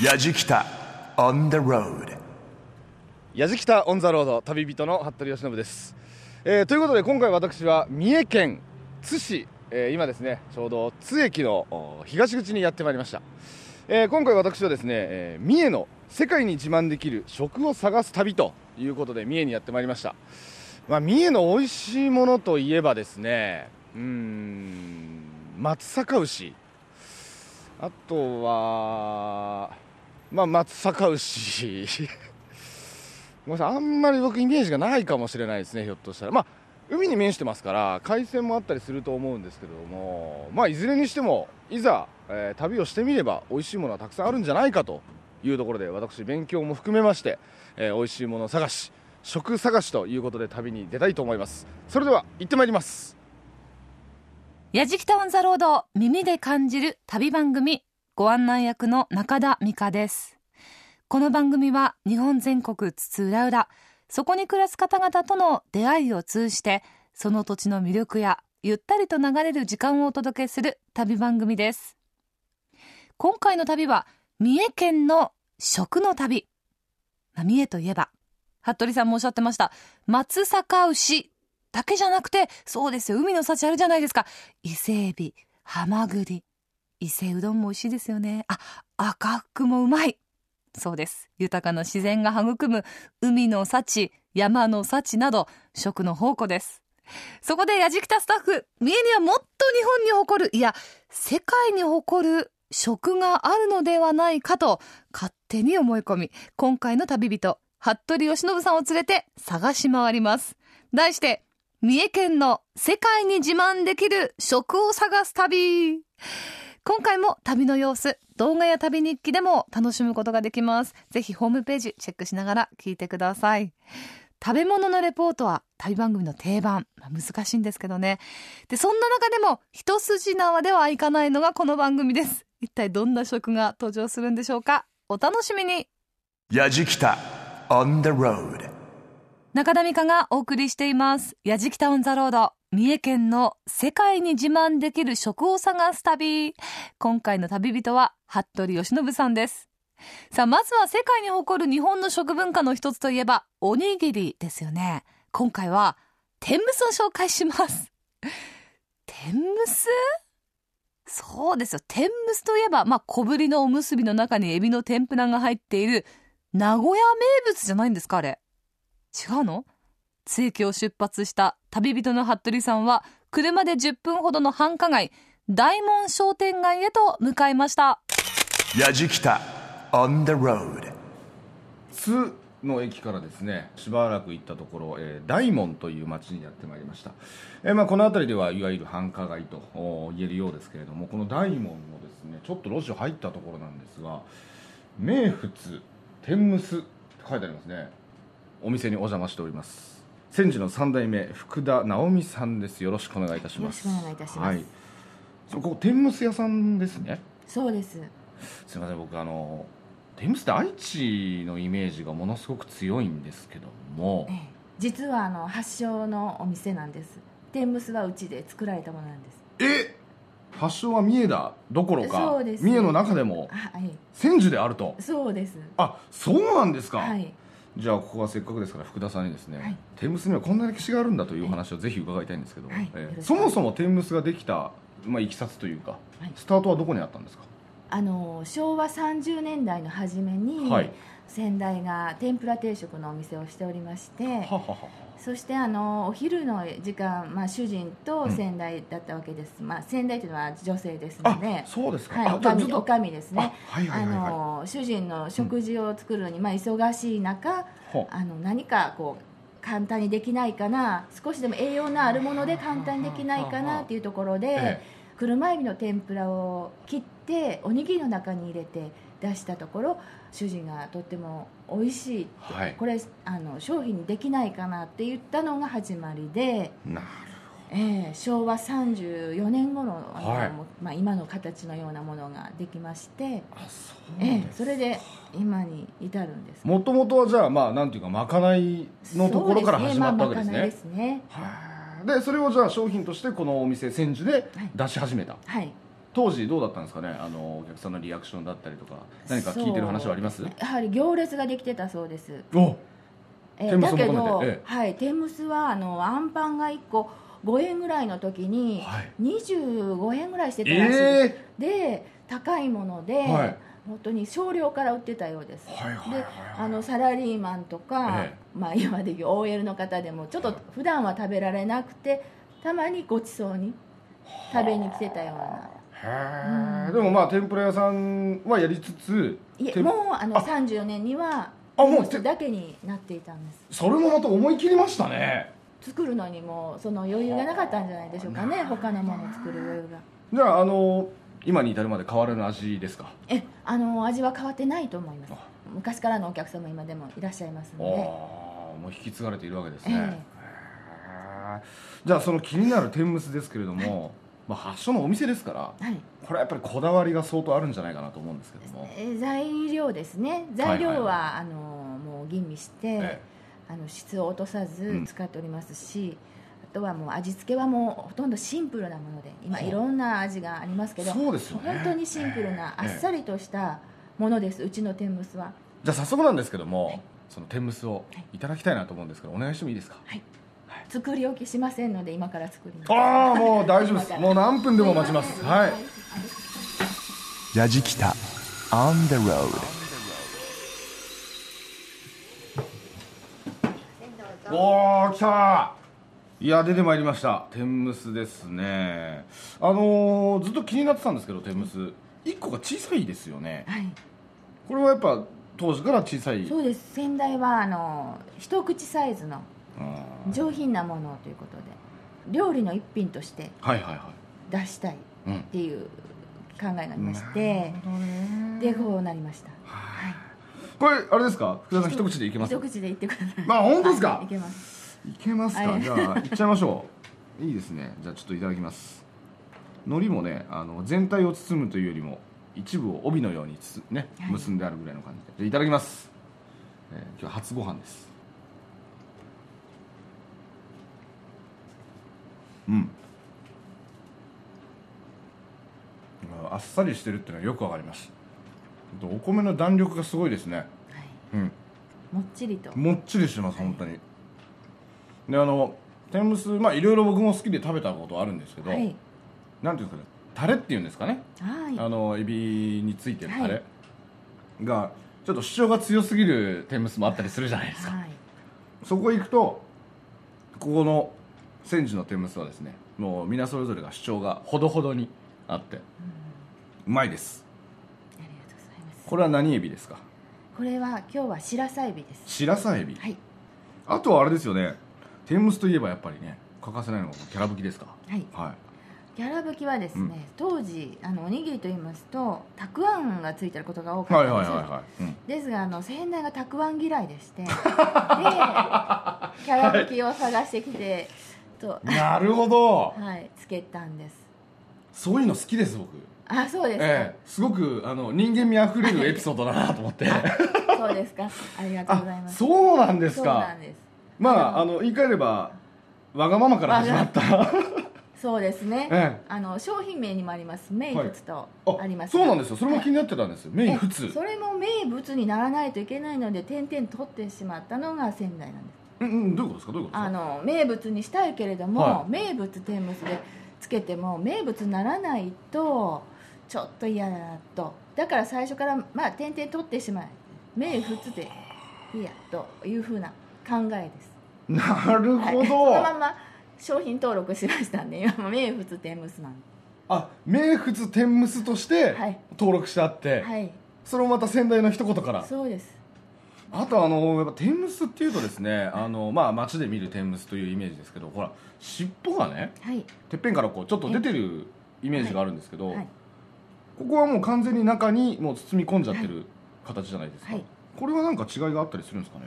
やじきた on the road. やじきた on the road 旅人の服部由伸です、えーということで今回私は三重県津市、えー今ですねちょうど津駅の東口にやってまいりました、えー今回私はですね、えー三重の世界に自慢できる食を探す旅ということで三重にやってまいりました、まあ、三重の美味しいものといえばですねうん松阪牛。あとはまあ松阪牛。ごめんなさいあんまり僕イメージがないかもしれないですねひょっとしたら。まあ海に面してますから海鮮もあったりすると思うんですけれどもまあいずれにしてもいざ、えー旅をしてみれば美味しいものはたくさんあるんじゃないかというところで私勉強も含めまして、えー美味しいもの探し食探しということで旅に出たいと思います。それでは行ってまいります。やじきたオンザロード耳で感じる旅番組ご案内役の中田美香です。この番組は日本全国津々浦々そこに暮らす方々との出会いを通じてその土地の魅力やゆったりと流れる時間をお届けする旅番組です。今回の旅は三重県の食の旅。まあ三重といえば服部さんもおっしゃってました松阪牛だけじゃなくて、そうですよ、海の幸あるじゃないですか。伊勢エビ、ハマグリ、伊勢うどんも美味しいですよね。あ、赤福もうまい。そうです。豊かな自然が育む海の幸、山の幸など、食の宝庫です。そこでやじきたスタッフ、三重にはもっと日本に誇る、いや、世界に誇る食があるのではないかと、勝手に思い込み、今回の旅人、服部由伸さんを連れて探し回ります。題して、三重県の世界に自慢できる食を探す旅。今回も旅の様子、動画や旅日記でも楽しむことができます。ぜひホームページチェックしながら聞いてください。食べ物のレポートは旅番組の定番。まあ難しいんですけどね。で、そんな中でも一筋縄ではいかないのがこの番組です。一体どんな食が登場するんでしょうか？お楽しみにやじきた on the road 中田美香がお送りしています。やじきたオンザロード。三重県の世界に自慢できる食を探す旅。今回の旅人は、服部由伸さんです。さあ、まずは世界に誇る日本の食文化の一つといえば、おにぎりですよね。今回は、天むすを紹介します。天むす？そうですよ。天むすといえば、まあ、小ぶりのおむすびの中にエビの天ぷらが入っている、名古屋名物じゃないんですかあれ。違うの？津駅を出発した旅人の服部さんは車で10分ほどの繁華街大門商店街へと向かいました。やじきた on the road 津の駅からですねしばらく行ったところ、えー大門という町にやってまいりました、えーまあ、この辺りではいわゆる繁華街とお言えるようですけれどもこの大門のですねちょっと路地を入ったところなんですが名物天むすって書いてありますねお店にお邪魔しております。千住の三代目福田直美さんです。よろしくお願いいたします。よろしくお願いいたします。はい。そうここ天むす屋さんですね。そうです。すみません。僕あの天むすって愛知のイメージがものすごく強いんですけども。ええ。実はあの発祥のお店なんです。天むすはうちで作られたものなんです。え？発祥は三重だ。どころかそうです。三重の中でも。はい。千住であると。そうです。あそうなんですか、はい。じゃあここはせっかくですから福田さんにですね、はい。天むすにはこんな歴史があるんだというお話をぜひ伺いたいんですけど、はい。えーそもそも天むすができた、まあ、いきさつというか、はいスタートはどこにあったんですかあの昭和30年代の初めに、はい先代が天ぷら定食のお店をしておりましてそしてあのお昼の時間、まあ、主人と先代だったわけです、まあ、先代というのは女性ですのあでそうですか、はい、あおかみおかみですね。主人の食事を作るのに、まあ、忙しい中あの何かこう簡単にできないかな少しでも栄養のあるもので簡単にできないかなっていうところで、え。車エビの天ぷらを切っておにぎりの中に入れて出したところ主人がとっても美味しいって、はい。これあの商品にできないかなって言ったのが始まりで、なるええ昭和34年頃あの、はい。まあ、今の形のようなものができまして、あそうええですそれで今に至るんです。もともとはじゃあまあなんていうかまかないのところから始まったわけですね。ですね,、まあまかないですね。はい。でそれをじゃあ商品としてこのお店千住で出し始めた、はい当時どうだったんですかねあのお客さんのリアクションだったりとか何か聞いてる話はあります？やはり行列ができてたそうです。おえ天むすをだけど、ええ。はい、天むすはあのあんパンが1個5円ぐらいの時にはい。25円ぐらいしてたらしいです、えで高いもので、はい。本当に少量から売ってたようです、はいはいはいであのサラリーマンとか、えまあ、今でいう OL の方でもちょっと普段は食べられなくてたまにごちそうに食べに来てたようなへえでもまあ天ぷら屋さんはやりつついえ天もうあのあ。34年にはあもう天むすだけになっていたんです。それもまた思い切りましたね。作るのにもその余裕がなかったんじゃないでしょうかね他のものを作る余裕が。じゃああの今に至るまで変わらぬ味。ですかえあの味は変わってないと思います。昔からのお客様今でもいらっしゃいますので。ああもう引き継がれているわけですね、ええ。じゃあその気になる天むすですけれども、まあ、発祥のお店ですからはい。これはやっぱりこだわりが相当あるんじゃないかなと思うんですけども、え材料ですね。材料は,、はいはいあのもう吟味して、えあの質を落とさうん。ず使っておりますし、あとはもう味付けはもうほとんどシンプルなもので今いろんな味がありますけどそうですよね。本当にシンプルなあえ。えっさりとしたものです。うちの天むすは。じゃあ早速なんですけども、はい。その天むすをはい。いただきたいなと思うんですけどお願いしてもいいですか？作り置きしませんので今から作ります。ああもう大丈夫です。もう何分でも待ちます。はい。ヤジキタ on the road. おー来たいや出てまいりました。天むすですね。あのーずっと気になってたんですけど天むす。1個が小さいですよね。はい。これはやっぱ当時から小さい。そうです。先代はあの一口サイズの上品なものということで料理の一品としてはいはいは出したいっていう考えがありましてでこうなりました。はい。これあれですか？福田さん一口でいけます？一口で言ってください。あ本当ですか？はいいけます。いけますか、はい。じゃあいっちゃいましょう。いいですね。じゃあちょっといただきます。海苔もねあの全体を包むというよりも一部を帯のようにつねはい。結んであるぐらいの感じで。じゃあいただきます、えー今日は初ご飯ですうん。ああっさりしてるっていうのはよくわかります。お米の弾力がすごいですね。はい。うん。もっちりと。もっちりしてます本当に。であの天むすまあいろいろ僕も好きで食べたことあるんですけど、はい。なんていうんですかねタレっていうんですかね、はい。あのエビについてるタレはい。がちょっと主張が強すぎる天むすもあったりするじゃないですか、はい。そこ行くとここの千住の天むすはですねもう皆それぞれが主張がほどほどにあって、うまいです。ありがとうございます。これは何エビですか？これは今日は白菜エビです。白鷺エビ、はい。あとはあれですよね天むすといえばやっぱりね欠かせないのがキャラぶきですか？はい。はい。ギャラ吹きはですね、うん。当時あのおにぎりと言いますとたくあんがついてることが多かはいったんです、はいはいはい、うん。ですがあの先代がたくあん嫌いでして でキャラ吹きを探してきて、と。なるほど。はいつけたんです。そういうの好きです僕。あそうですか、ええ。すごくあの人間味あふれるエピソードだなと思って。そうですか。ありがとうございあます。そうなんですそうかなんです。まああの言い換えればわがままから始まった。そうですね、ええ。あの商品名にもあります。名物とああります、そうなんですよ。それも気になってたんですよ、名え。物。それも名物にならないといけないので点々取ってしまったのが仙台なんですうんうんどういうことですか？どういうことあの名物にしたいけれども、はい。名物天むすでつけても名物にならないとちょっと嫌だなと。だから最初からまあ点々取ってしまえ。名物でいいやというふうな考えです。なるほはい。そのまどま商品登録しましたんで今も名物天むすなんで。あ名物天むすとしてはい。登録してあって、はい。それもまた先代の一言から。そうですあとあのやっぱ天むすっていうとですねあのまあ街で見る天むすというイメージですけどほら尻尾がねはい。てっぺんからこうちょっと出てるイメージがあるんですけど、はい。ここはもう完全に中にもう包み込んじゃってる形じゃないですか、はい。これはなんか違いがあったりするんですかね？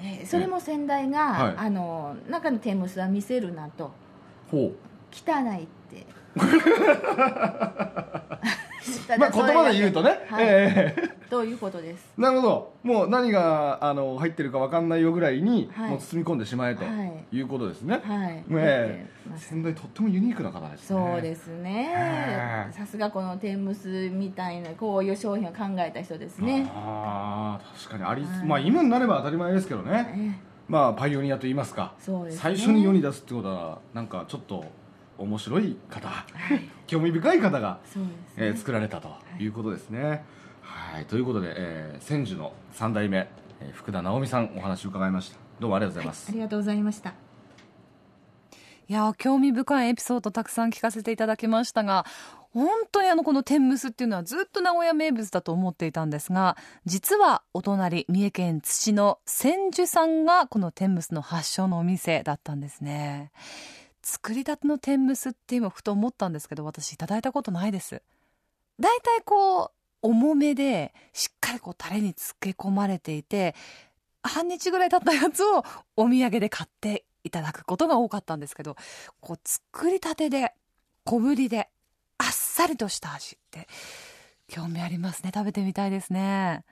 えーそれも先代が、はい。あの中の天むすは見せるなと。ほ汚いって。た まあ言葉で言うとね、はい。ええ。ということです。なるほど。もう何があの入ってるか分かんないよぐらいに、はい。もう包み込んでしまえとはい。いうことですね、はい。ねえ。入ってます仙台とってもユニークな方ですね。そうですね。はいさすがこの天むすみたいなこういう商品を考えた人ですね。ああ確かにあり、はい。まあ今になれば当たり前ですけどね。え。まあパイオニアと言いますか。そうですね。最初に世に出すってことはなんかちょっと面白い方、興味深い方が、ね、えー作られたとい。うことですね、はい。ということで、えー千住の3代目、えー福田直美さんお話を伺いました。どうもありがとうございます、ありがとうございました。いやー興味深いエピソードたくさん聞かせていただきましたが本当にあのこの天むすっていうのはずっと名古屋名物だと思っていたんですが実はお隣三重県津市の千住さんがこの天むすの発祥のお店だったんですね作りたての天むすって今ふと思ったんですけど私いただいたことないです。だいたいこう重めでしっかりこうタレに漬け込まれていて半日ぐらい経ったやつをお土産で買っていただくことが多かったんですけどこう作りたてで小ぶりであっさりとした味って興味ありますね。食べてみたいですね。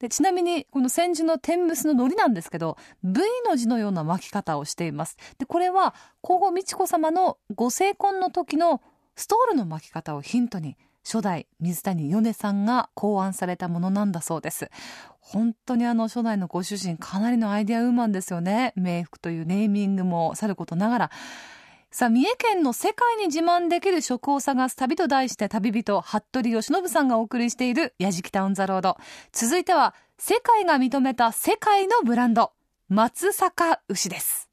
でちなみにこの千住の天むすの海苔なんですけど V の字のような巻き方をしています。でこれは皇后美智子様のご成婚の時のストールの巻き方をヒントに初代水谷米さんが考案されたものなんだそうです。本当にあの初代のご主人かなりのアイデアウーマンですよね。冥福というネーミングもさることながら。さあ三重県の世界に自慢できる食を探す旅と題して旅人服部由伸さんがお送りしている「やじきた on the road」続いては世界が認めた世界のブランド松阪牛です。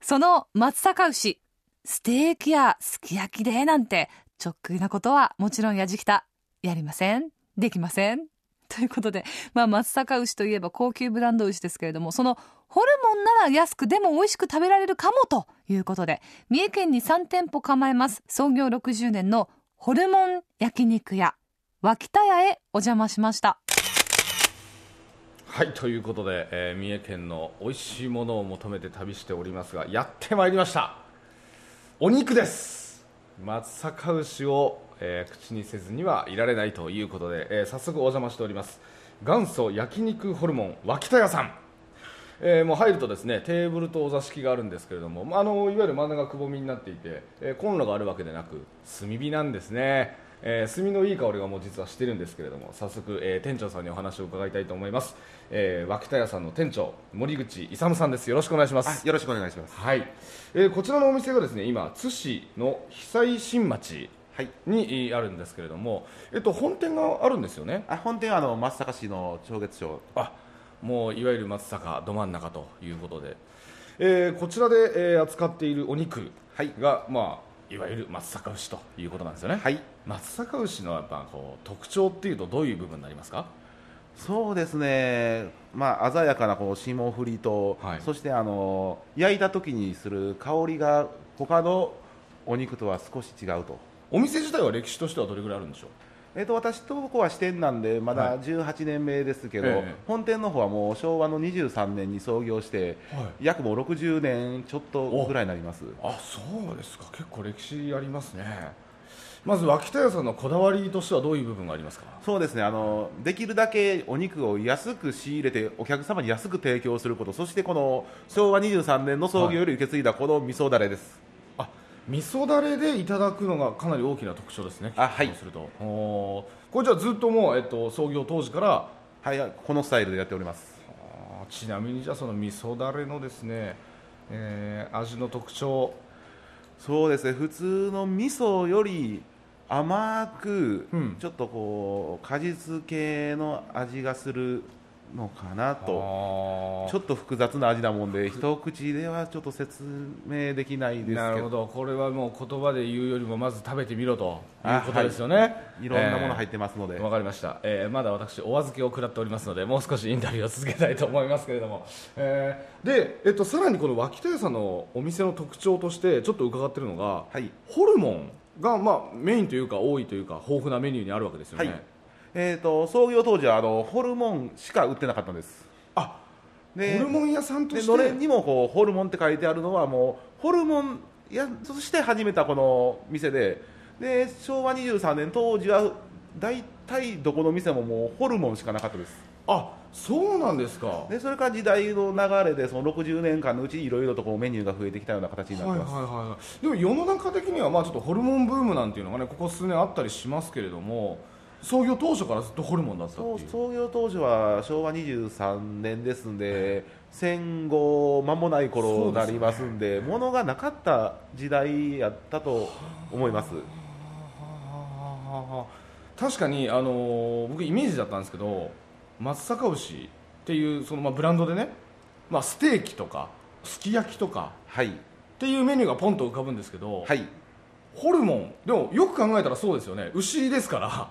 その松阪牛ステーキやすき焼きでなんてちょっくりなことはもちろんやじきたやりません。できません。ということで、まあ、松阪牛といえば高級ブランド牛ですけれどもそのホルモンなら安くでも美味しく食べられるかもということで三重県に3店舗構えます。創業60年のホルモン焼肉屋脇田屋へお邪魔しました。はいということで、えー三重県の美味しいものを求めて旅しておりますがやってまいりました。お肉です。松阪牛を、えー口にせずにはいられないということで、えー早速お邪魔しております。元祖焼肉ホルモン脇田屋さん。えーもう入るとですねテーブルとお座敷があるんですけれども、まあ、あのいわゆる真ん中がくぼみになっていて、えーコンロがあるわけでなく炭火なんですね、えー炭のいい香りがもう実はしてるんですけれども早速、えー店長さんにお話を伺いたいと思います、えー、脇田屋さんの店長森口勇さんですよろしくお願いしますよろしくお願いします。はい、えーこちらのお店がですね今津市の久井新町はい。にえーあるんですけれども、えっと、本店があるんですよね？あ本店はあの松阪市の長月町。あもういわゆる松阪ど真ん中ということで、えーこちらで、えー扱っているお肉はいが、まあ、いわゆる松阪牛ということなんですよね、はい。松阪牛のやっぱこう特徴っていうとどういう部分になりますか？そうですね。まあ鮮やかなこう霜降りと、はいそしてあの焼いた時にする香りが他のお肉とは少し違うと。お店自体は歴史としてはどれぐらいあるんでしょう？えっと私とこは支店なんでまはい。だ18年目ですけど、ええ。本店の方はもう昭和の23年に創業して、はい。約もう60年ちょっとぐらいになります。あそうですか。結構歴史ありますね。まず脇田屋さんのこだわりとしてはどういう部分がありますか？そうですね。あのできるだけお肉を安く仕入れてお客様に安く提供すること。そしてこの昭和23年の創業より受け継いだこの味噌だれです、あ味噌だれでいただくのがかなり大きな特徴ですね。あはい。すると。おー。これじゃあずっともう、えっと、創業当時から？はいこのスタイルでやっております。ちなみにじゃあその味噌だれのですね、えー味の特徴。そうですね。普通の味噌より甘く、うん。ちょっとこう果実系の味がするのかなと。とちょっと複雑な味なもんで一口ではちょっと説明できないですけど。なるほど。これはもう言葉で言うよりもまず食べてみろというあことですよね、い。ろんなもの入っってますので、わかりました、えーまだ私お預けを食らっておりますのでもう少しインタビューを続けたいと思いますけれども、えーで、えっと、さらにこの脇田屋さんのお店の特徴としてちょっと伺ってるのが、はい。ホルモンが、まあ、メインというか多いというか豊富なメニューにあるわけですよね、はいえー、と創業当時はあのホルモンしか売ってなかったんです。あでホルモン屋さんとして？でのれんにもこうホルモンって書いてあるのはもうホルモンやとして始めたこの店でで昭和23年当時は大体どこの店ももうホルモンしかなかったです。あそうなんですか。でそれから時代の流れでその60年間のうちにいろいろとこうメニューが増えてきたような形になってます、はいはいはいはい。でも世の中的にはまあちょっとホルモンブームなんていうのがねここ数年あったりしますけれども創業当初からずっとホルモンだったってそう。いう創業当時は昭和23年ですんで、戦後間もない頃になりますんで物がなかった時代やったと思います。確かに、あ。のー僕イメージだったんですけど松阪牛っていうその、まあ、ブランドでね、まあ、ステーキとかすき焼きとかはいっていうメニューがポンと浮かぶんですけど、はいホルモンでもよく考えたらそうですよね牛ですから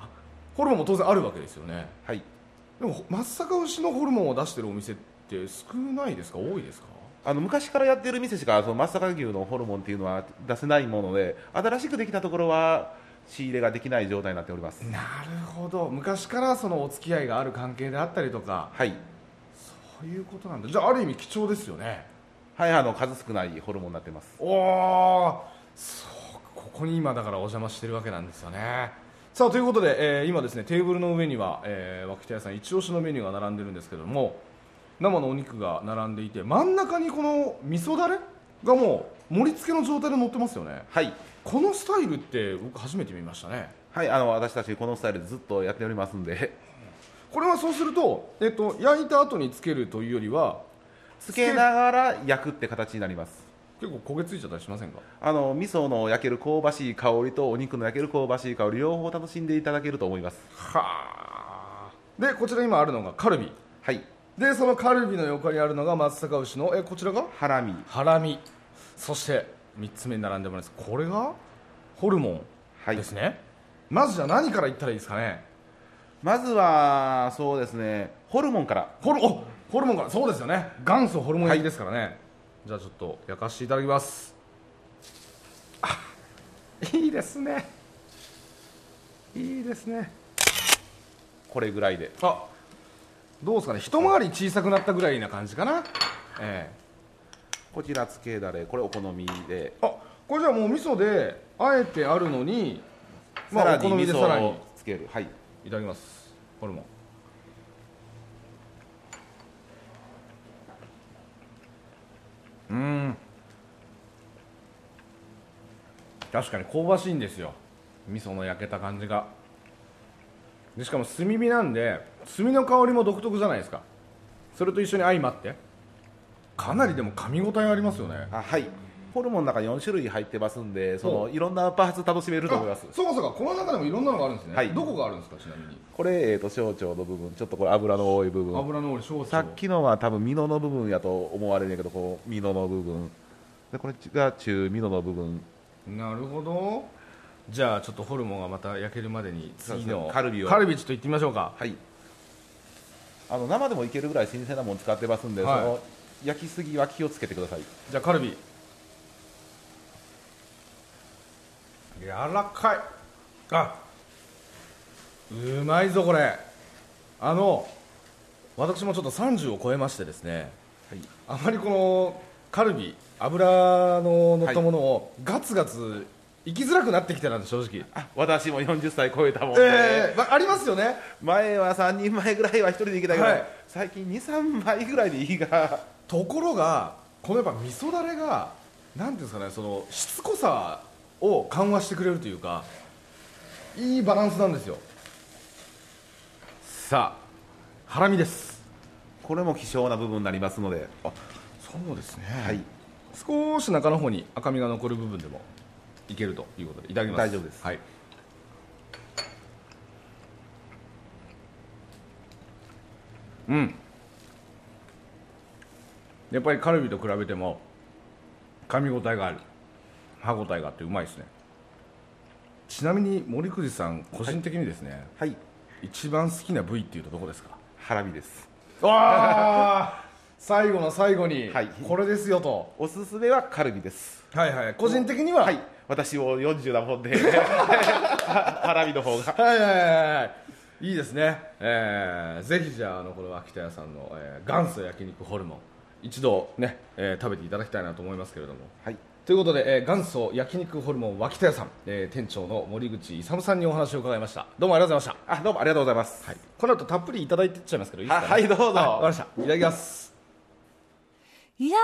ホルモンも当然あるわけですよね。はい。でも松阪牛のホルモンを出してるお店って少ないですか？多いですか？あの昔からやってる店しかその松阪牛のホルモンっていうのは出せないもので新しくできたところは仕入れができない状態になっております。なるほど。昔からそのお付き合いがある関係であったりとか。はい。そういうことなんだ。じゃあある意味貴重ですよね。はいあの数少ないホルモンになってます。おおそうここに今だからお邪魔してるわけなんですよねさあということで、えー今ですねテーブルの上には、えー、脇田屋さん一押しのメニューが並んでるんですけども生のお肉が並んでいて真ん中にこの味噌だれがもう盛り付けの状態で乗ってますよね。はい。このスタイルって僕初めて見ましたね。はいあの私たちこのスタイルでずっとやっておりますんで。これはそうすると、えっと、焼いた後につけるというよりはつけながら焼くって形になります結構焦げついちゃったりしませんか？あの味噌の焼ける香ばしい香りとお肉の焼ける香ばしい香り両方楽しんでいただけると思います。はあ。でこちら今あるのがカルビ。はい。でそのカルビの横にあるのが松阪牛のえこちらが？ハラミ。ハラミ。そして3つ目に並んでもらいます。これが？ホルモはい。ンですね、まずじゃあ何からいったらいいですかね？まずはそうですね。ホルモンから。ホルおホルモンから。そうですよね。元祖ホルモン焼きですからね、じゃあちょっと焼かせていただきます。あいいですね。いいですね。これぐらいで。あどうですかね。一回り小さくなったぐらいな感じかな。ええ。こちらつけだれこれお好みで。あこれじゃあもう味噌であえてあるのにまあさらお好みでさらにをつける。はい。いただきます。ホルモうん。確かに香ばしいんですよ。味噌の焼けた感じが。でしかも炭火なんで炭の香りも独特じゃないですか。それと一緒に相まって。かなりでも噛み応えありますよね。あはい。ホルモンの中に4種類入ってますんでそほのいろんなパーツ楽しめると思います。あそうかそうか。この中でもいろんなのがあるんですね、はい。どこがあるんですかちなみに。これ、えー、と小腸の部分ちょっとこれ油の多い部分。油の多い小腸。さっきのは多分ミノの部分やと思われるんやけどこうミノの部分。でこれが中ミノの部分。なるほど。じゃあちょっとホルモンがまた焼けるまでに次のカルビを。カルビちょっと行ってみましょうか。はい。あの生でもいけるぐらい新鮮なもの使ってますんで、はい。その焼きすぎは気をつけてください。じゃあカルビ柔らかい。あうまいぞこれ。あの私もちょっと30を超えましてですねはい。あまりこのカルビ油の乗ったものをガツガツ行きづらくなってきてたんで正直。あ私も40歳超えたもんで、ええまありますよね。前は3人前ぐらいは1人で行けたけど、はい。最近23杯ぐらいでいいが。ところがこのやっぱ味噌だれがなんていうんですかねそのしつこさを緩和してくれるというかいいバランスなんですよ。さあハラミです。これも希少な部分になりますので、そうですね。はい、少し中の方に赤みが残る部分でもいけるということでいただきます。大丈夫です。はい。うん。やっぱりカルビと比べても噛み応えがある歯応えがあってうまいですね。ちなみに森久さん個人的にですね、はい、一番好きな部位っていうとどこですか？ハラミです。わあ 最後の最後に、はい。これですよと。おすすめはカルビです。はいはい個人的には？はい。私も40なもんで。ハラミの方が。はいはいはいはい。いいですね、えー、ぜひじゃああのこの秋田屋さんの、えー元祖焼肉ホルモン一度ね、えー食べていただきたいなと思いますけれども。はいということで、えー元祖焼肉ホルモン脇田屋さん、えー店長の森口勇さんにお話を伺いましたどうもありがとうございましたあどうもありがとうございます、はい、この後たっぷりいただいてっちゃいますけどいいですか、ね、あはいどうぞわかりましたいただきますいやー、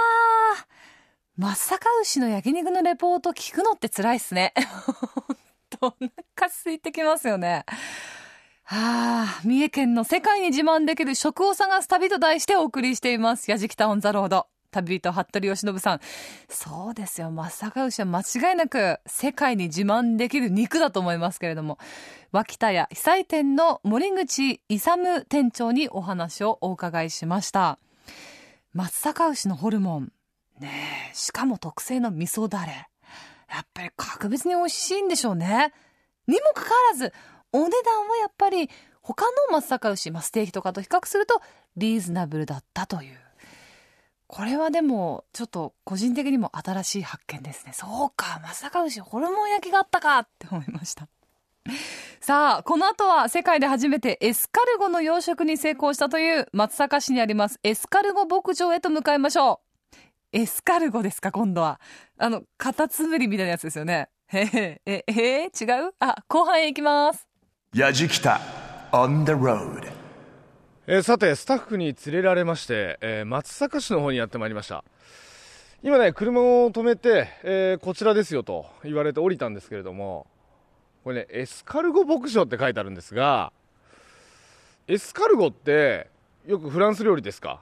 松阪牛の焼肉のレポート聞くのって辛いっすね。ほんと、お腹空いてきますよね。はあ、三重県の世界に自慢できる食を探す旅と題してお送りしています。やじきたオンザロード。旅人、服部義信さん。そうですよ。松阪牛は間違いなく世界に自慢できる肉だと思いますけれども。脇田屋被災店の森口勇店長にお話をお伺いしました。松阪牛のホルモン。ねえ、しかも特製の味噌だれ。やっぱり格別に美味しいんでしょうね。にもかかわらず、お値段はやっぱり他の松阪牛、まあ、ステーキとかと比較するとリーズナブルだったという。これはでも、ちょっと個人的にも新しい発見ですね。そうか、松阪牛ホルモン焼きがあったかって思いました。さあ、この後は世界で初めてエスカルゴの養殖に成功したという松阪市にありますエスカルゴ牧場へと向かいましょう。エスカルゴですか、今度は。あの、カタツムリみたいなやつですよね。へへ、え、え違う？あ、後半へ行きます。Yajikita on the road. えーさてスタッフに連れられまして、えー松阪市の方にやってまいりました。今ね車を止めて、えーこちらですよと言われて降りたんですけれどもこれねエスカルゴ牧場って書いてあるんですがエスカルゴってよくフランス料理ですか？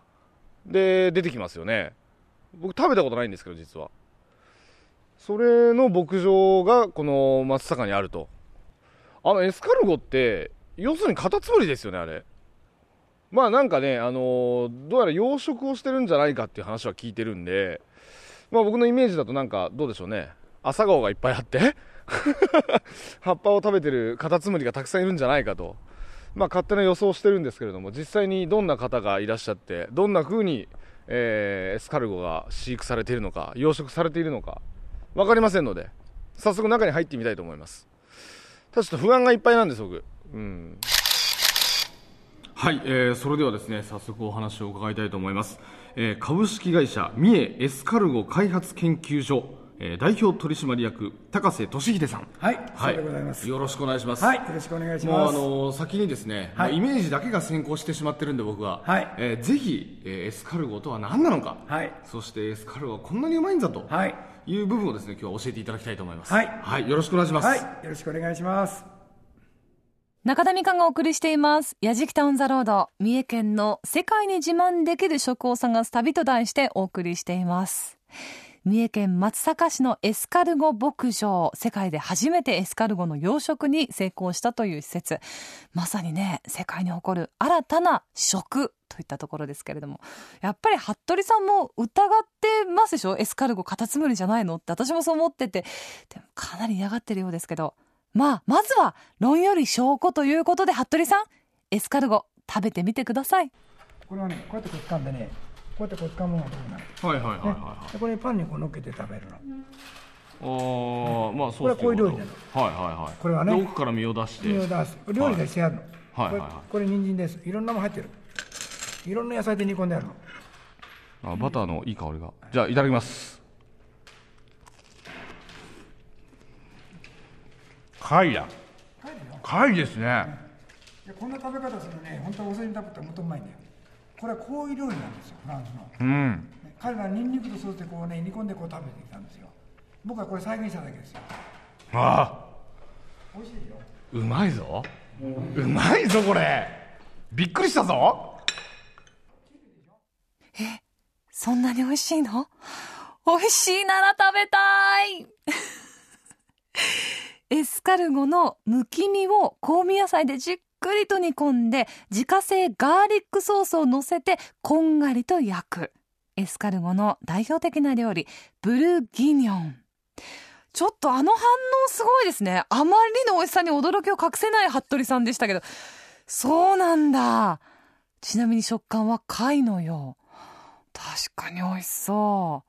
で出てきますよね。僕食べたことないんですけど実は。それの牧場がこの松阪にあると。あのエスカルゴって要するにカタツムリですよねあれ。まあなんかね、あのーどうやら養殖をしてるんじゃないかっていう話は聞いてるんで、まあ僕のイメージだとなんかどうでしょうね、朝顔がいっぱいあって、葉っぱを食べてるカタツムリがたくさんいるんじゃないかと、まあ勝手な予想をしてるんですけれども、実際にどんな方がいらっしゃって、どんな風に、えーエスカルゴが飼育されているのか、養殖されているのか、わかりませんので、早速中に入ってみたいと思います。ただちょっと不安がいっぱいなんです、僕。うん。はい、えーそれではですね早速お話を伺いたいと思います、えー株式会社三重エスカルゴ開発研究所、えー代表取締役高瀬俊秀さん。はい、そうでございます。よろしくお願いします。はい、よろしくお願いしもうあます。のー先にですね、はい。イメージだけが先行してしまってるんで僕は、はい。えーぜひ、えーエスカルゴとは何なのか、はい。そしてエスカルゴはこんなにうまいんだと、はい、い、う部分をですね今日は教えていただきたいと思います。はいよろしくお願いします、はい、よろしくお願いします。中田美香がお送りしています。やじきたオンザロード。三重県の世界に自慢できる食を探す旅と題してお送りしています。三重県松阪市のエスカルゴ牧場。世界で初めてエスカルゴの養殖に成功したという施設。まさにね、世界に誇る新たな食といったところですけれども。やっぱり服部さんも疑ってますでしょ？エスカルゴカタツムリじゃないの？って私もそう思ってて。でもかなり嫌がってるようですけど。まあ、まずは論より証拠ということで、服部さん、エスカルゴ食べてみてください。これはね、こうやってこう掴んでね、こうやってこう掴むのがどうなる。はいはいはいはいはいでこれパンにこう乗っけて食べるの。ああまあそうこれはこういう料理なのはいはいはいこれはねで奥から身を出して身を出す。料理でしてあるの。はいはいはいこれこれ人参です。いろんなもん入ってる。いろんな野菜で煮込んであるの。あバターのいい香りがじゃあいただきます貝だ貝ですねでこんな食べ方するとね、本当はお酢に食べたらもっとうまいんだよ。これはこういう料理なんですよ、フランスの。うん彼らはニンニクとソースでこうね、煮込んでこう食べてきたんですよ。僕はこれ再現しただけですよ。あ美味しいよ。うまいぞうまいぞこれびっくりしたぞそんなに美味しいの？美味しいなら食べたいエスカルゴのむき身を香味野菜でじっくりと煮込んで、自家製ガーリックソースを乗せてこんがりと焼く。エスカルゴの代表的な料理、ブルギニョン。ちょっとあの反応すごいですね。あまりの美味しさに驚きを隠せない服部さんでしたけど。そうなんだ。ちなみに食感は貝のよう。確かに美味しそう。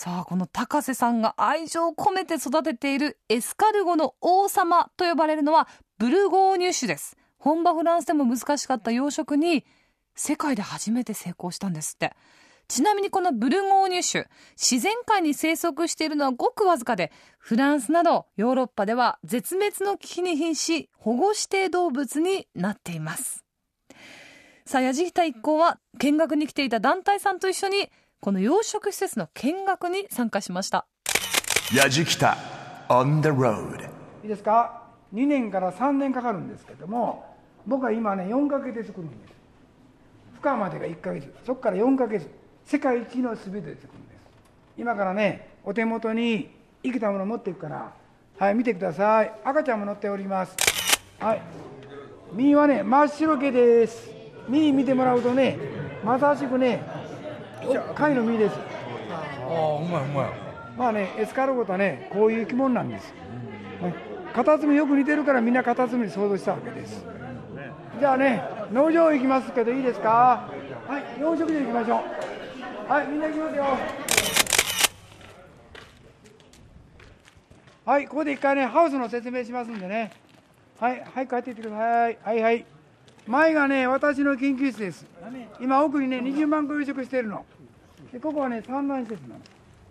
さあ、この高瀬さんが愛情を込めて育てているエスカルゴの王様と呼ばれるのはブルゴーニュ種です。本場フランスでも難しかった養殖に世界で初めて成功したんですって。ちなみにこのブルゴーニュ種、自然界に生息しているのはごくわずかで、フランスなどヨーロッパでは絶滅の危機に瀕し、保護指定動物になっています。さあ、矢敷田一行は見学に来ていた団体さんと一緒に、この養殖施設の見学に参加しました。Yajikita on the road. いいですか？2年から3年かかるんですけども僕は今ね4ヶ月で作るんです。深までが1ヶ月。そこから4ヶ月。世界一の全てで作るんです。今からねお手元に生きたもの持っていくからはい見てください。赤ちゃんも乗っております。はい。身はね真っ白毛です。身見てもらうとねまさしくねお貝の身ですああうまいうまいまあね、エスカルゴとはね、こういう生き物なんです。はいカタツムリよく似てるからみんなカタツムリ想像したわけです。じゃあね、農場行きますけどいいですか？はい、養殖場行きましょう。はい、みんな行きますよ。はい、ここで一回ね、ハウスの説明しますんでね。はい、はい、帰っていってください。はい、はい。前がね、私の研究室です。今奥にね、20万個養殖してるの。でここはね、産卵施設なの。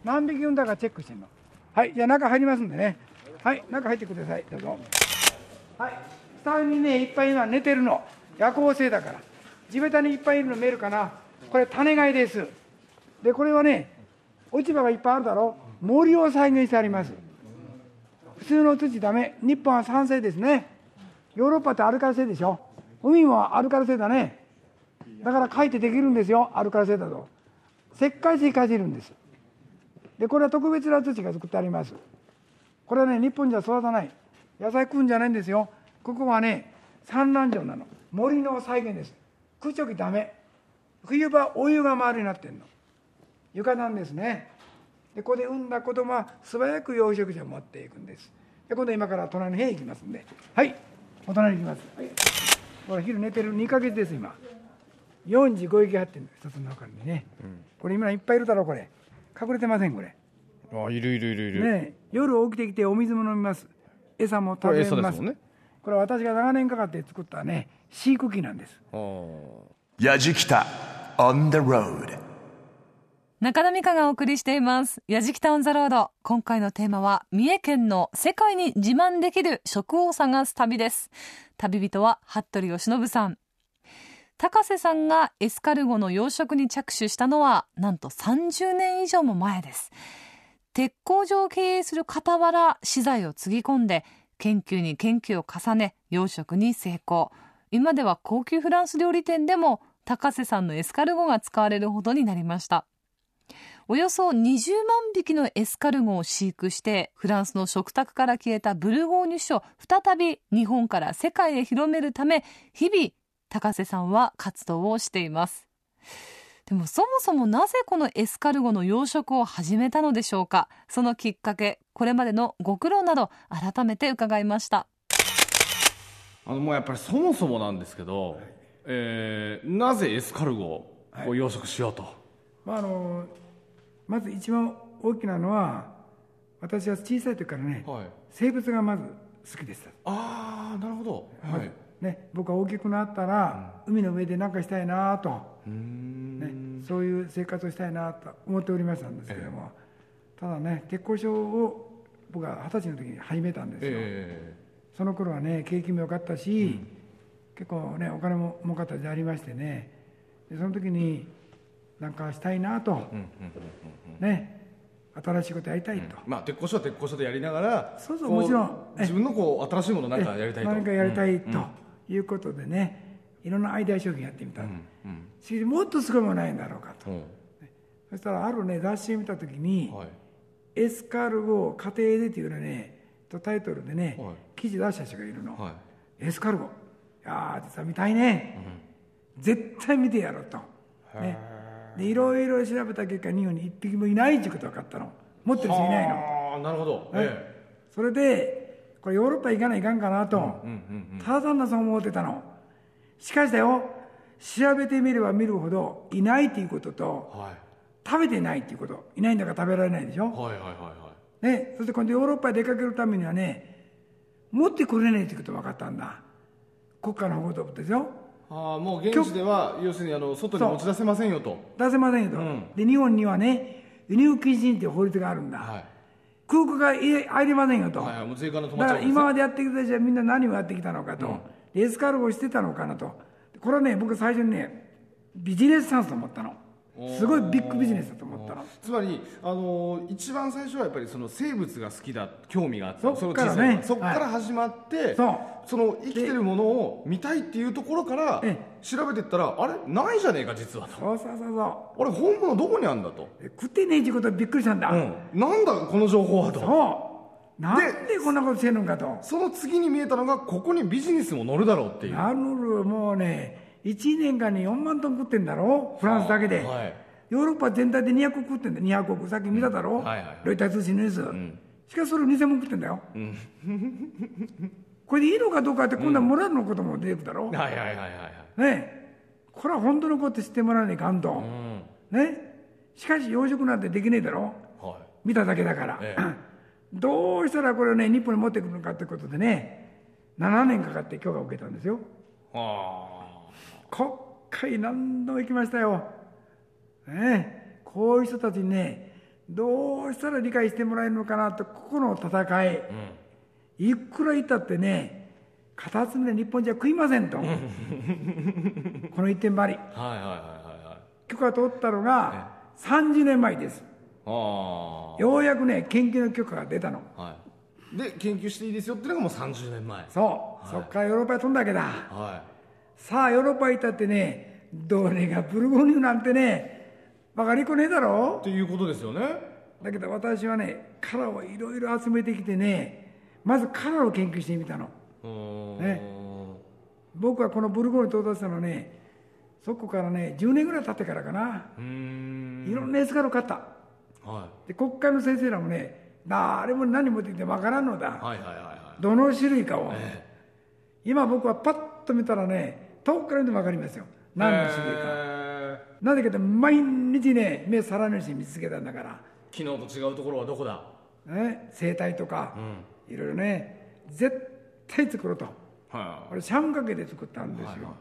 何匹産んだかチェックしてるの。はい、じゃあ中入りますんでね。はい、中入ってください。どうぞ。はい、下にね、いっぱい今寝てるの。夜行性だから。地べたにいっぱいいるの見えるかな。これ種貝です。で、これはね、落ち葉がいっぱいあるだろ。森を再現してあります。普通の土ダメ。日本は酸性ですね。ヨーロッパってアルカリ性でしょ。海もアルカリ性だね。だから書いてできるんですよ、アルカリ性だと。石灰水かじるんです。で、これは特別な土が作ってあります。これはね、日本じゃ育たない。野菜食うんじゃないんですよ。ここはね、産卵場なの。森の再現です。空直ダメ。冬場、お湯が回りになってんの。床なんですね。で、ここで産んだ子供は素早く養殖場に持っていくんです。で、今度今から隣の部屋行きますんで。はい、お隣に行きます。はい。ほら、昼寝てる2ヶ月です、今。45匹入ってるの、一つの中にね。これ今いっぱいいるだろ、これ。隠れてません、これ。あいるいるいるいる、ねえ、夜起きてきてお水も飲みます餌も食べこれ餌でますすもんねこれは私が長年かかって作ったね飼育機なんですあー Yajikita on the road. 中田美香がお送りしています。やじきたオンザロード。今回のテーマは、三重県の世界に自慢できる食を探す旅です。旅人は、服部義信さん。高瀬さんがエスカルゴの養殖に着手したのは、なんと30年以上も前です。鉄工所を経営する傍ら、資材をつぎ込んで、研究に研究を重ね、養殖に成功。今では高級フランス料理店でも、高瀬さんのエスカルゴが使われるほどになりました。およそ20万匹のエスカルゴを飼育してフランスの食卓から消えたブルゴーニュ種を再び日本から世界へ広めるため日々高瀬さんは活動をしています。でもそもそもなぜこのエスカルゴの養殖を始めたのでしょうか？そのきっかけこれまでのご苦労など改めて伺いました。あのもうやっぱりそもそもなんですけど、えーなぜエスカルゴを養殖しようと、まああのまず一番大きなのは私は小さい時からね、はい。生物がまず好きでした、ああなるほど。はいね、僕は大きくなったら、海の上で何かしたいなと、ね、そういう生活をしたいなと思っておりましたんですけども、ただね鉄工所を僕は二十歳の時に始めたんですよ、えその頃はね景気も良かったし、結構ねお金も儲かった時代ありましてね。でその時になんかしたいなと、ね新しいことやりたいと、ーまあ鉄工所は鉄工所でやりながらこそうそうもちろん。え自分のこう新しいものなんかやりたいと。何かやりたいということでね、いろんなアイデア商品やってみた、それでもっとすごいものないんだろうかと、う。んそしたらあるね雑誌を見た時に、はい。エスカルゴ家庭で」っていうねとタイトルでね、はい。記事出した人がいるの、はい。エスカルゴ。いやー実は見たいね、絶対見てやろうと、ね、でいろいろ調べた結果日本に一匹もいないっていうことが分かったの。持ってる人いないの。ああなるほど、はいえ。それでこれヨーロッパ行かないかんかなと、ただ単なそう思ってたの。しかしだよ調べてみれば見るほどいないっていうこととえはい。食べてないっていうこと。いないんだから食べられないでしょ、はいはいはいはね、そして今度ヨーロッパへ出かけるためにはね持ってこれないってことが分かったんだ。国家の保護動物ですよ。ああもう現地では要するにあの外に持ち出せませんよと。出せませんよと、うん。で日本にはね輸入禁止っていう法律があるんだ、はい空港が入れ入れませんよと、はいはいもう税関の止だからまっちゃうんですね。今までやってきた人たちはみんな何をやってきたのかと、でエスカルゴをしてたのかなと。これはね僕最初にねビジネスチャンスと思ったのすごいビッグビジネスだと思ったの。つまり、あのー一番最初はやっぱりその生物が好きだ興味があった。そっからね。そっから始まって、そう。その生きてるものを見たいっていうところからえ調べていったらあれ？ないじゃねえか実はと。そうそうそうそあれ本物どこにあるんだと、食ってねえっていうことはびっくりしたんだ、うん、なんだこの情報はと。そう。なんでこんなことしてるのかと。その次に見えたのがここにビジネスも乗るだろうっていう。なるもうね1年間に4万トン食ってんだろ？フランスだけで、はい。ヨーロッパ全体で200億食ってんだ200億さっき見ただろ、はいはいはい。ロイター通信のニュース、しかしそれを2000万食ってんだよ、これでいいのかどうかって今度はモラルのことも出てくるだろ、はいはいはいはいはい。ね。これは本当のこと知ってもらわないかんと、ね。しかし養殖なんてできねえだろ？は見ただけだから、え どうしたらこれをね日本に持ってくるのかということでね。7年かかって許可を受けたんですよ。いは国会何度も行きましたよ、ね、こういう人たちにねどうしたら理解してもらえるのかなとここの戦い、いくら言ったってね片隅で日本じゃ食いませんと。この一点張り。あはいはいはいはいはい。許可取ったのが30年前です。あようやくね研究の許可が出たの。あはい。で研究していいですよっていうのがもう30年前。そう、そっからヨーロッパへ飛んだわけだ。はさあヨーロッパ行ったってねどれがブルゴーニュなんてねバカりこねえだろ？いっていうことですよね。だけど私はねカラーをいろいろ集めてきてねまずカラーを研究してみたの。ね。僕はこのブルゴーニュ到達したのねそこからね10年ぐらい経ってからかな。いろんなエスカルを買った。はで国会の先生らもね誰も何持ってきてわからんのだいはいはいはいはどの種類かを、いえ今僕はパッと見たらね遠くから見ても分かりますよ。何の種類か、えなぜかって毎日ね目さらにして見つけたんだから。ー昨日と違うところはどこだ？ね、生態とか、いろいろね絶対作ろうと。はいこれシャンかけで作ったんですよ。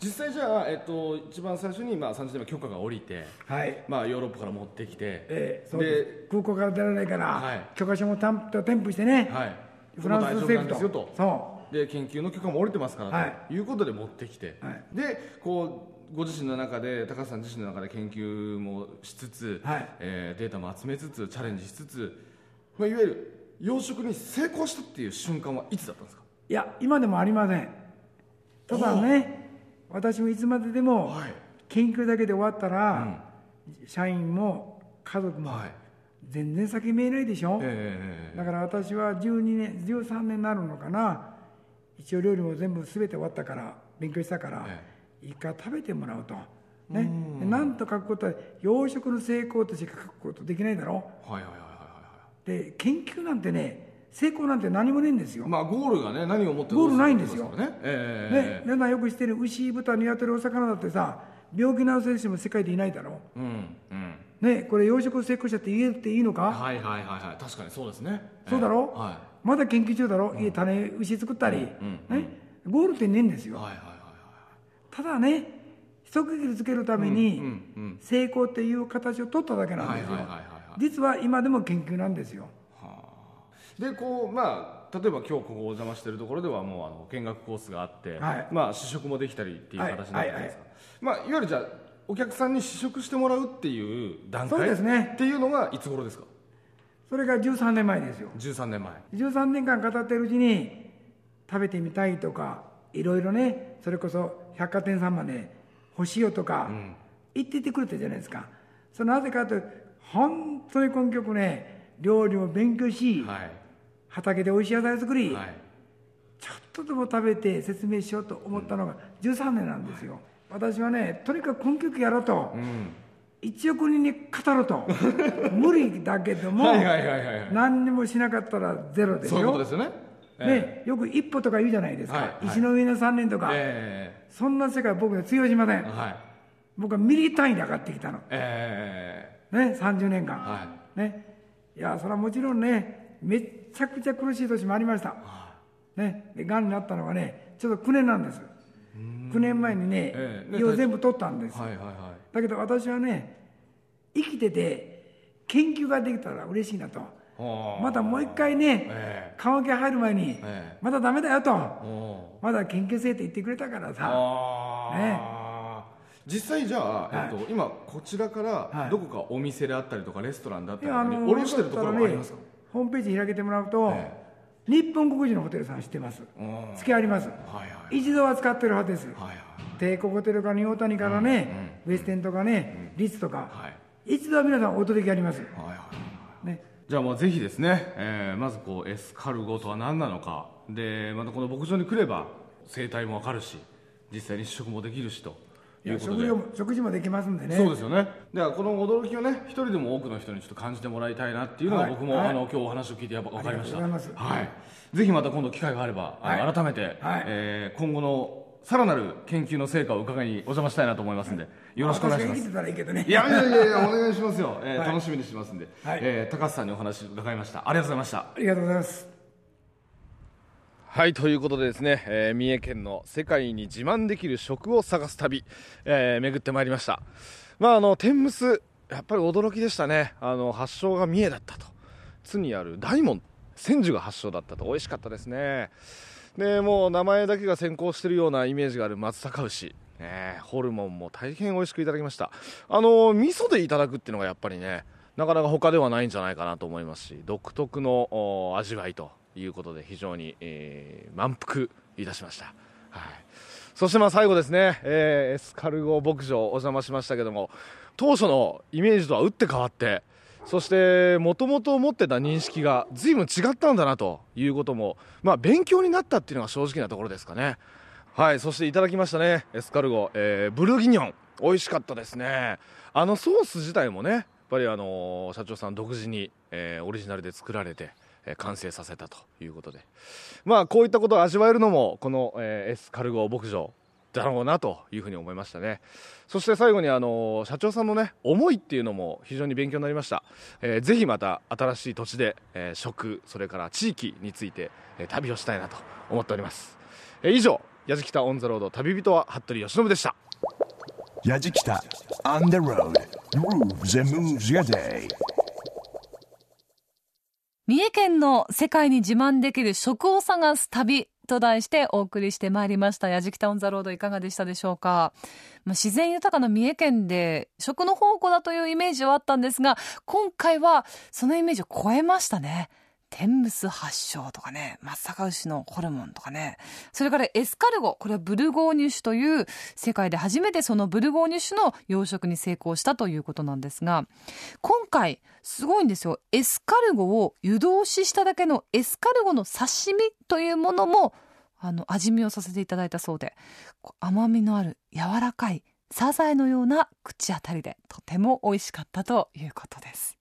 実際じゃあ、えっと、一番最初に、まあ、30年前許可が下りて、はい、まあ、ヨーロッパから持ってきて、ええそうです。空港から出られないから、はい。許可証もたんと添付してね、はい、フランス政府と。と。そで研究の許可も下りてますから、はい。ということで持ってきて、はい。でこうご自身の中で高橋さん自身の中で研究もしつつ、はい。えーデータも集めつつチャレンジしつつ、まあ、いわゆる養殖に成功したっていう瞬間はいつだったんですか？ういや今でもありません。ただね私もいつまででもはい。研究だけで終わったら、社員も家族もはい。全然先見えないでしょ、えだから私は12年13年になるのかな一応料理も全部全て終わったから勉強したから、えいいか食べてもらうと。ね。でなんと書くことは養殖の成功としか書くことできないだろ。ーはいはいはいはいはで研究なんてね成功なんて何もねえんですよ、いまあゴールがね何を持ってゴールないんですよ。ねえ。ね。え、皆さんよく知ってる牛豚鶏お魚だってさ病気治せる人も世界でいないだろう。んうん。ねこれ養殖成功者って言えていいのか、はいはいはいはい。確かにそうですね。そうだろ、ええ。はまだ研究中だろ、家種牛作ったり、ね？ゴールってねえんですよ、いはいはいはい。ただね一区切りつけるためにうんうん成功っていう形を取っただけなんですよ。はいはいはいはいはい。実は今でも研究なんですよ。でこうまあ例えば今日ここお邪魔してるところではもうあの見学コースがあって、はい。まあ試食もできたりっていう形になってるんですか、はいまあいわゆるじゃあお客さんに試食してもらうっていう段階そうですね。っていうのがいつ頃ですか？それが13年前ですよ。13年前。13年間語ってるうちに食べてみたいとかいろいろねそれこそ百貨店さんまで欲しいよとか言っててくれたじゃないですか。それなぜかというと本当に根拠ね料理も勉強し、はい畑で美味しい野菜作り、はい。ちょっとでも食べて説明しようと思ったのが13年なんですよ、私はねとにかく根拠やろうと、1億人に語ろうと。無理だけども、はいはいはいはいはい。何にもしなかったらゼロですよ。そういうことですよね。ね、よく一歩とか言うじゃないですか、はいはい。石の上の3年とか、えそんな世界僕は通用しません、えはい。僕はミリ単位で上がってきたの、えね、30年間、はね、いやそれはもちろんねめっちゃくちゃ苦しい年もありました、ね、でがんになったのはねちょっと9年なんです。9年前にねええ。ね胃を全部取ったんです、はいはいはい。だけど私はね生きてて研究ができたら嬉しいなと。あまたもう一回ねえ棺桶入る前にええ。まだダメだよと。おまだ研究生って言ってくれたからさ。ね。実際じゃあ、えっと、今こちらかはい。らどこかお店であったりとかレストランだったりとかに卸してるところはありますか、ホームページ開けてもらうと、え日本国寺のホテルさん知ってます？うん。付き合いあります、はいはい。一度は使ってるはずです、はいはい。帝国ホテルかニューオータニからね、ウェステンとかね、リッツとか、はい。一度は皆さんお届けあります、はいはい。ね、じゃあもうぜひですね、えーまずこうエスカルゴとは何なのか。でまたこの牧場に来れば生態もわかるし実際に試食もできるしということで。食事も食事もできますんでね。そうですよね。ではこの驚きをね一人でも多くの人にちょっと感じてもらいたいなっていうのがはい。僕も、はい。あの今日お話を聞いてやっぱ分かりました。はい、ぜひまた今度機会があれば、あのはい。改めて、はい。えー今後のさらなる研究の成果を伺いにお邪魔したいなと思いますんで、よろしくお願いします。いいけどね。いやいやいやいや お願いしますよ、えーはい。楽しみにしてますんで、はい。えー高橋さんにお話伺いました。ありがとうございました。ありがとうございますはいということでですね、えー三重県の世界に自慢できる食を探す旅、えー巡ってまいりました。まああの天むすやっぱり驚きでしたね。あの発祥が三重だったと。津にある大門千住が発祥だったと。美味しかったですね。でもう名前だけが先行してるようなイメージがある松阪牛。ねホルモンも大変美味しくいただきました。あの味噌でいただくっていうのがやっぱりねなかなか他ではないんじゃないかなと思いますし独特の味わいと。いうことで非常に、えー満腹いたしました、はい、そしてまあ最後ですね、えーエスカルゴ牧場お邪魔しましたけども当初のイメージとは打って変わってそしてもともと持ってた認識が随分違ったんだなということも、まあ、勉強になったっていうのが正直なところですかね。はい。そしていただきましたねエスカルゴ、えーブルギニョン。美味しかったですね。あのソース自体もねやっぱりあの社長さん独自に、えーオリジナルで作られて、え完成させたということで。まあこういったことを味わえるのもこの、えエスカルゴ牧場だろうなというふうに思いましたね。そして最後にあの社長さんのね思いっていうのも非常に勉強になりました、えーぜひまた新しい土地で、えー食それから地域について、えー旅をしたいなと思っております、えー以上矢敷北オンザロード旅人は服部由伸でした。Yajikita on the road. Grooves and moves your day. 三重県の世界に自慢できる食を探す旅と題してお送りしてまいりました。やじきたオンザロードいかがでしたでしょうか、まあ、自然豊かな三重県で食の宝庫だというイメージはあったんですが、今回はそのイメージを超えましたね。天むす発祥とかね、松阪牛のホルモンとかね。それからエスカルゴ。これはブルゴーニュ種という世界で初めてそのブルゴーニュ種の養殖に成功したということなんですが、今回すごいんですよ。エスカルゴを湯通ししただけのエスカルゴの刺身というものもあの味見をさせていただいたそうで、甘みのある柔らかいサザエのような口当たりでとても美味しかったということです。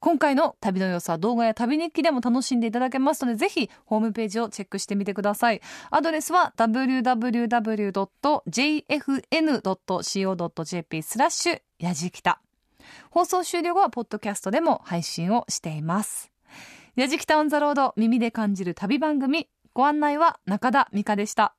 今回の旅の様子は動画や旅日記でも楽しんでいただけますので、ぜひホームページをチェックしてみてください。アドレスは www.jfn.co.jp スラッシュやじきた。放送終了後はポッドキャストでも配信をしています。やじきたオンザロード耳で感じる旅番組。ご案内は中田美香でした。